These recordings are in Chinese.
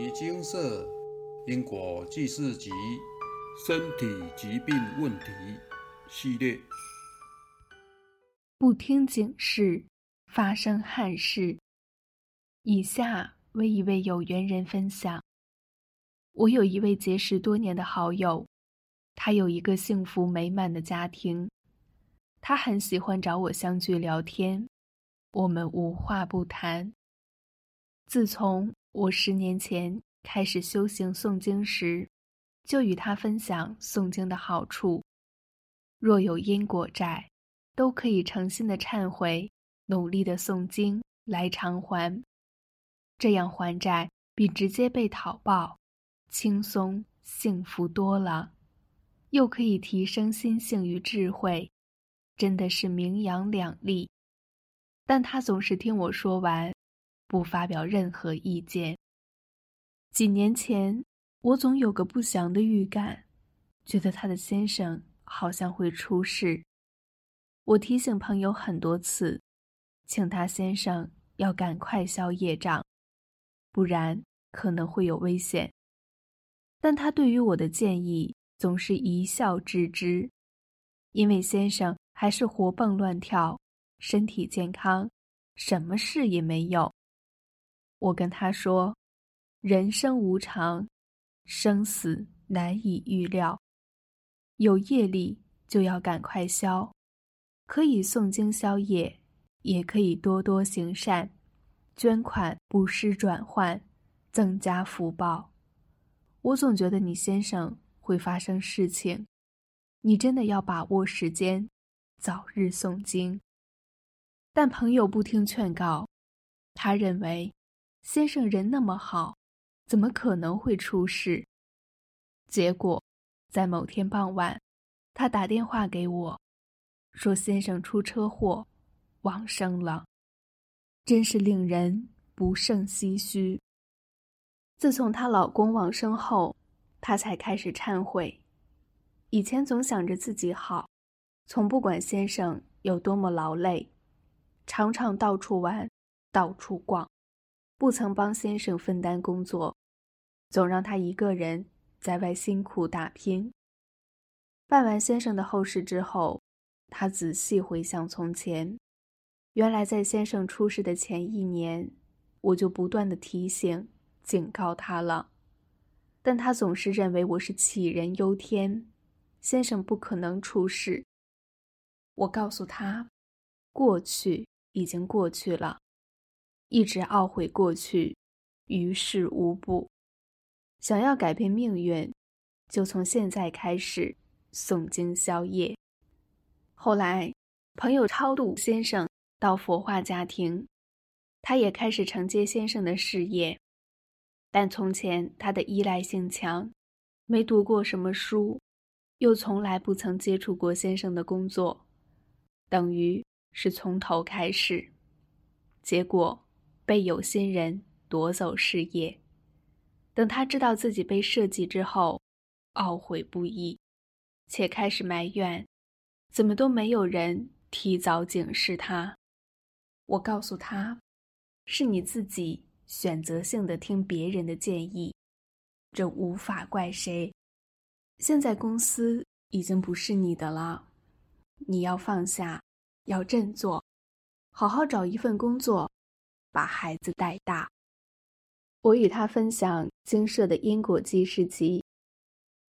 集精舍因果记事集身体疾病问题系列。不听警示，发生憾事。以下为一位有缘人分享：我有一位结识多年的好友，他有一个幸福美满的家庭，他很喜欢找我相聚聊天，我们无话不谈。自从我十年前开始修行诵经时，就与他分享诵经的好处。若有因果债，都可以诚心的忏悔，努力的诵经来偿还。这样还债比直接被讨报轻松幸福多了，又可以提升心性与智慧，真的是名扬两利。但他总是听我说完。不发表任何意见。几年前，我总有个不祥的预感，觉得他的先生好像会出事。我提醒朋友很多次，请他先生要赶快消业障，不然可能会有危险。但他对于我的建议总是一笑置之，因为先生还是活蹦乱跳，身体健康，什么事也没有。我跟他说：“人生无常，生死难以预料。有业力就要赶快消，可以诵经消业，也可以多多行善，捐款布施转换，增加福报。我总觉得你先生会发生事情，你真的要把握时间，早日诵经。”但朋友不听劝告，他认为。先生人那么好，怎么可能会出事？结果，在某天傍晚，他打电话给我，说先生出车祸，往生了。真是令人不胜唏嘘。自从她老公往生后，她才开始忏悔。以前总想着自己好，从不管先生有多么劳累，常常到处玩，到处逛。不曾帮先生分担工作，总让他一个人在外辛苦打拼。办完先生的后事之后，他仔细回想从前，原来在先生出事的前一年，我就不断的提醒、警告他了，但他总是认为我是杞人忧天，先生不可能出事。我告诉他，过去已经过去了。一直懊悔过去，于事无补。想要改变命运，就从现在开始诵经消业。后来，朋友超度先生到佛化家庭，他也开始承接先生的事业。但从前他的依赖性强，没读过什么书，又从来不曾接触过先生的工作，等于是从头开始。结果。被有心人夺走事业，等他知道自己被设计之后，懊悔不已，且开始埋怨，怎么都没有人提早警示他。我告诉他，是你自己选择性的听别人的建议，这无法怪谁。现在公司已经不是你的了，你要放下，要振作，好好找一份工作。把孩子带大。我与他分享经社的因果记事集，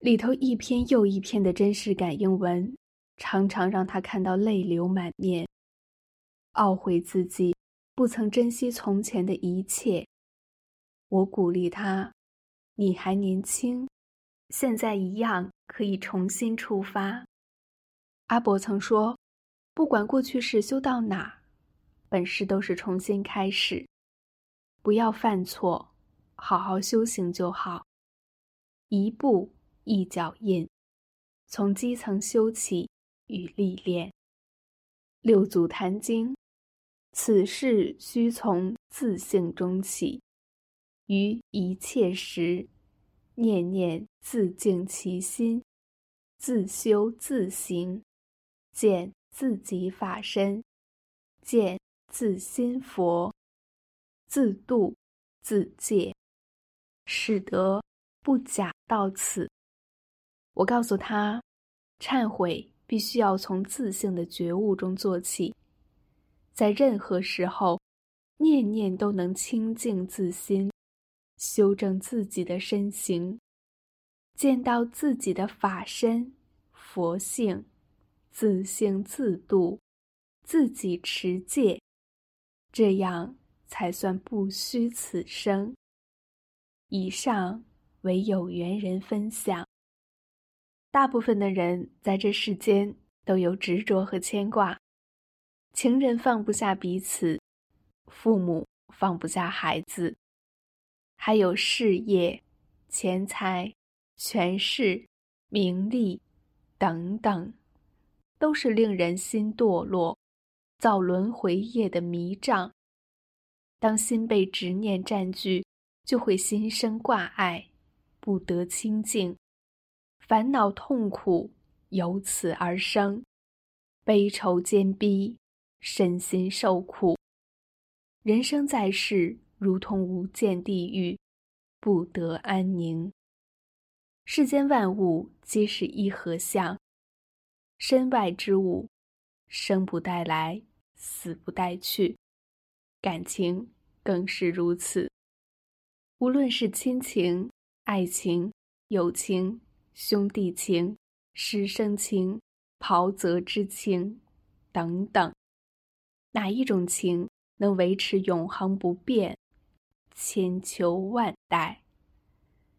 里头一篇又一篇的真实感应文，常常让他看到泪流满面，懊悔自己不曾珍惜从前的一切。我鼓励他：“你还年轻，现在一样可以重新出发。”阿伯曾说：“不管过去是修到哪。”本事都是重新开始，不要犯错，好好修行就好。一步一脚印，从基层修起与历练。六祖坛经，此事须从自性中起，于一切时，念念自净其心，自修自行，见自己法身，见。自心佛，自度自戒。使得不假到此。我告诉他，忏悔必须要从自性的觉悟中做起，在任何时候，念念都能清净自心，修正自己的身形，见到自己的法身、佛性，自性自度，自己持戒，这样才算不虚此生。以上为有缘人分享。大部分的人在这世间都有执着和牵挂，情人放不下彼此，父母放不下孩子，还有事业、钱财、权势、名利等等，都是令人心堕落、造轮回业的迷障。当心被执念占据，就会心生挂碍，不得清净。烦恼痛苦由此而生，悲愁坚逼，身心受苦。人生在世，如同无间地狱，不得安宁。世间万物皆是一合相，身外之物，生不带来，死不带去，感情更是如此。无论是亲情、爱情、友情。兄弟情、师生情、袍泽之情，等等，哪一种情能维持永恒不变、千秋万代？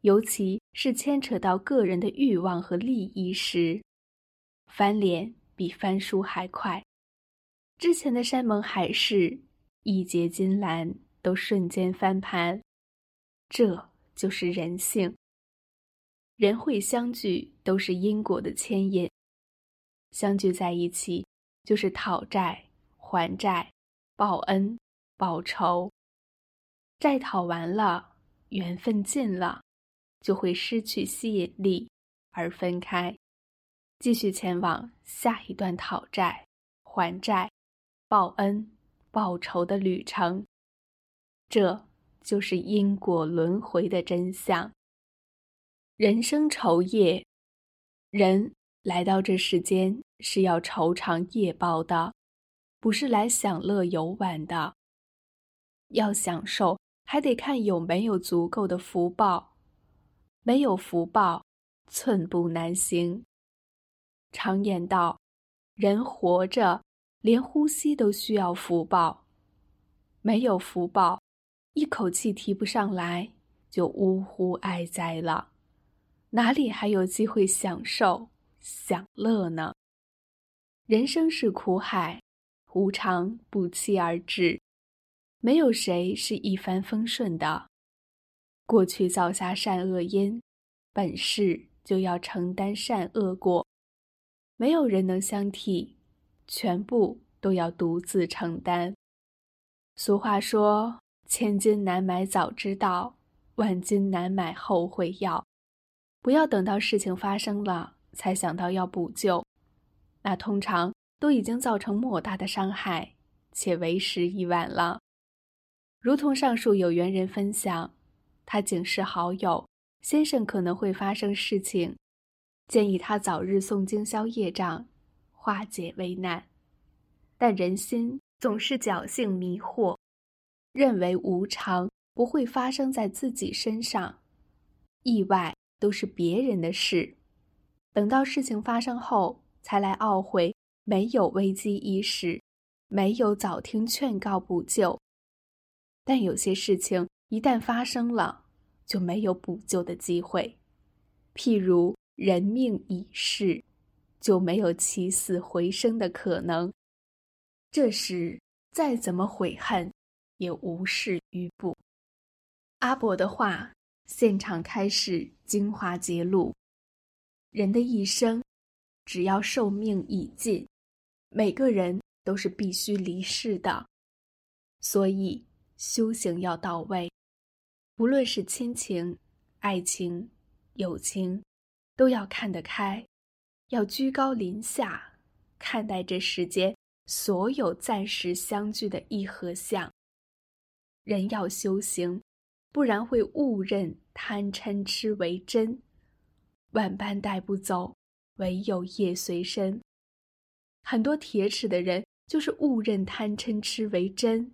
尤其是牵扯到个人的欲望和利益时，翻脸比翻书还快。之前的山盟海誓、义结金兰都瞬间翻盘，这就是人性。人会相聚，都是因果的牵引。相聚在一起，就是讨债、还债、报恩、报仇。债讨完了，缘分尽了，就会失去吸引力而分开，继续前往下一段讨债、还债、报恩、报仇的旅程。这就是因果轮回的真相。人生愁业，人来到这世间是要愁偿业报的，不是来享乐游玩的。要享受，还得看有没有足够的福报。没有福报，寸步难行。常言道：“人活着，连呼吸都需要福报。没有福报，一口气提不上来，就呜呼哀哉了。”哪里还有机会享受享乐呢？人生是苦海，无常不期而至，没有谁是一帆风顺的。过去造下善恶因，本世就要承担善恶果，没有人能相替，全部都要独自承担。俗话说：“千金难买早知道，万金难买后悔药。”不要等到事情发生了才想到要补救，那通常都已经造成莫大的伤害，且为时已晚了。如同上述有缘人分享，他警示好友先生可能会发生事情，建议他早日诵经消业障，化解危难。但人心总是侥幸迷惑，认为无常不会发生在自己身上，意外。都是别人的事，等到事情发生后才来懊悔，没有危机意识，没有早听劝告补救。但有些事情一旦发生了，就没有补救的机会。譬如人命已逝，就没有起死回生的可能。这时再怎么悔恨，也无事于补。阿伯的话。现场开始精华揭露：人的一生，只要寿命已尽，每个人都是必须离世的。所以修行要到位，不论是亲情、爱情、友情，都要看得开，要居高临下看待这世间所有暂时相聚的一合相。人要修行。不然会误认贪嗔痴为真。万般带不走，唯有业随身。很多铁齿的人就是误认贪嗔痴为真，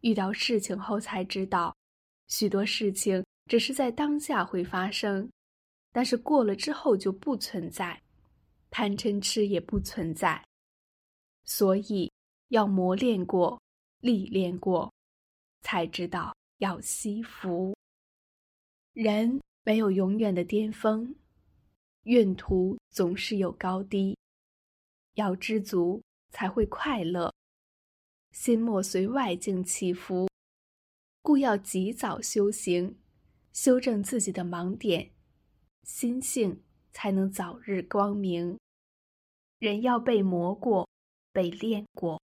遇到事情后才知道，许多事情只是在当下会发生，但是过了之后就不存在，贪嗔痴也不存在。所以要磨练过、历练过，才知道要惜福。人没有永远的巅峰。运途总是有高低，要知足才会快乐。心莫随外境起伏，故要及早修行，修正自己的盲点，心性才能早日光明。人要被磨过，被练过，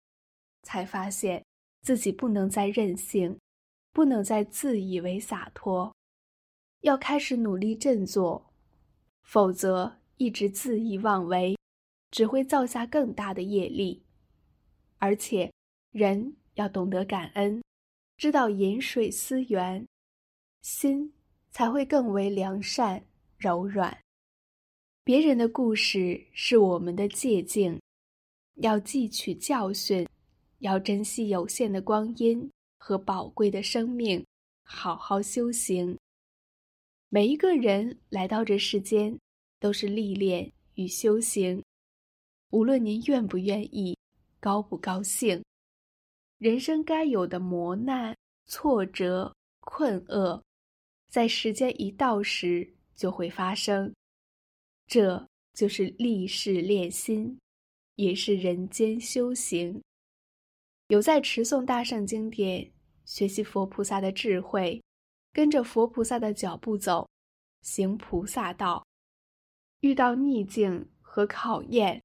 才发现自己不能再任性，不能再自以为洒脱，要开始努力振作。否则，一直恣意妄为，只会造下更大的业力。而且，人要懂得感恩，知道饮水思源，心才会更为良善柔软。别人的故事是我们的借鉴，要汲取教训，要珍惜有限的光阴和宝贵的生命，好好修行。每一个人来到这世间，都是历练与修行。无论您愿不愿意，高不高兴，人生该有的磨难、挫折、困厄，在时间一到时就会发生。这就是历世练心，也是人间修行。有在持诵大圣经典，学习佛菩萨的智慧。跟着佛菩萨的脚步走，行菩萨道。遇到逆境和考验，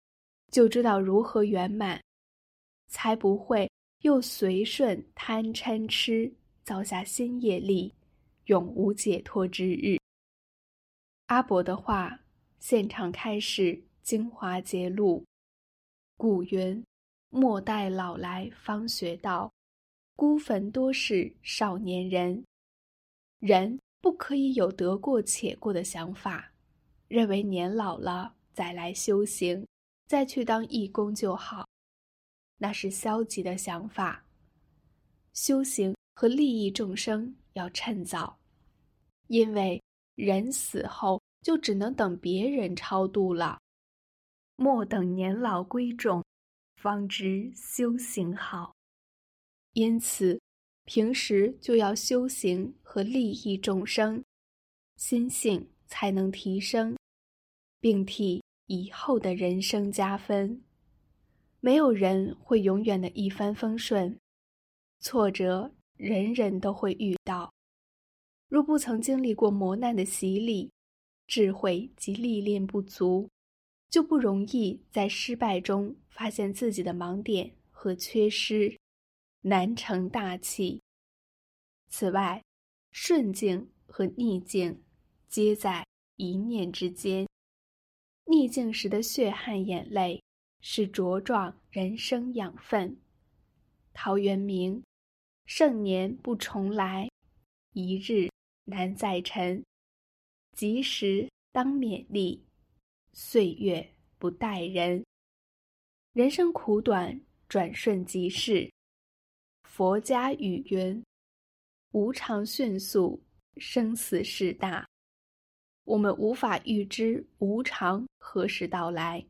就知道如何圆满，才不会又随顺贪嗔痴，造下新业力，永无解脱之日。阿伯的话，现场开始精华揭露。古云：“莫待老来方学道，孤坟多是少年人。”人不可以有得过且过的想法，认为年老了再来修行，再去当义工就好，那是消极的想法。修行和利益众生要趁早，因为人死后就只能等别人超度了。莫等年老归众，方知修行好。因此。平时就要修行和利益众生，心性才能提升，并替以后的人生加分。没有人会永远的一帆风顺，挫折人人都会遇到。若不曾经历过磨难的洗礼，智慧及历练不足，就不容易在失败中发现自己的盲点和缺失。难成大器。此外，顺境和逆境，皆在一念之间。逆境时的血汗眼泪，是茁壮人生养分。陶渊明：“盛年不重来，一日难再晨。及时当勉励，岁月不待人。人生苦短，转瞬即逝。”佛家语云：“无常迅速，生死事大。”我们无法预知无常何时到来，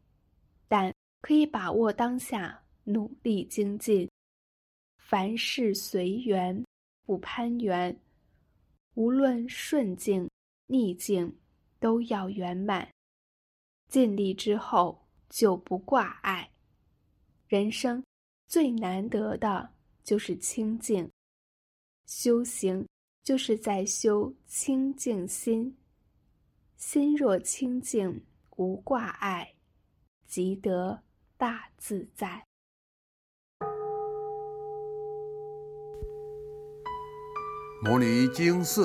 但可以把握当下，努力精进。凡事随缘，不攀缘。无论顺境逆境，都要圆满。尽力之后，就不挂碍。人生最难得的。就是清净，修行就是在修清净心。心若清净无挂碍，即得大自在。摩尼经释，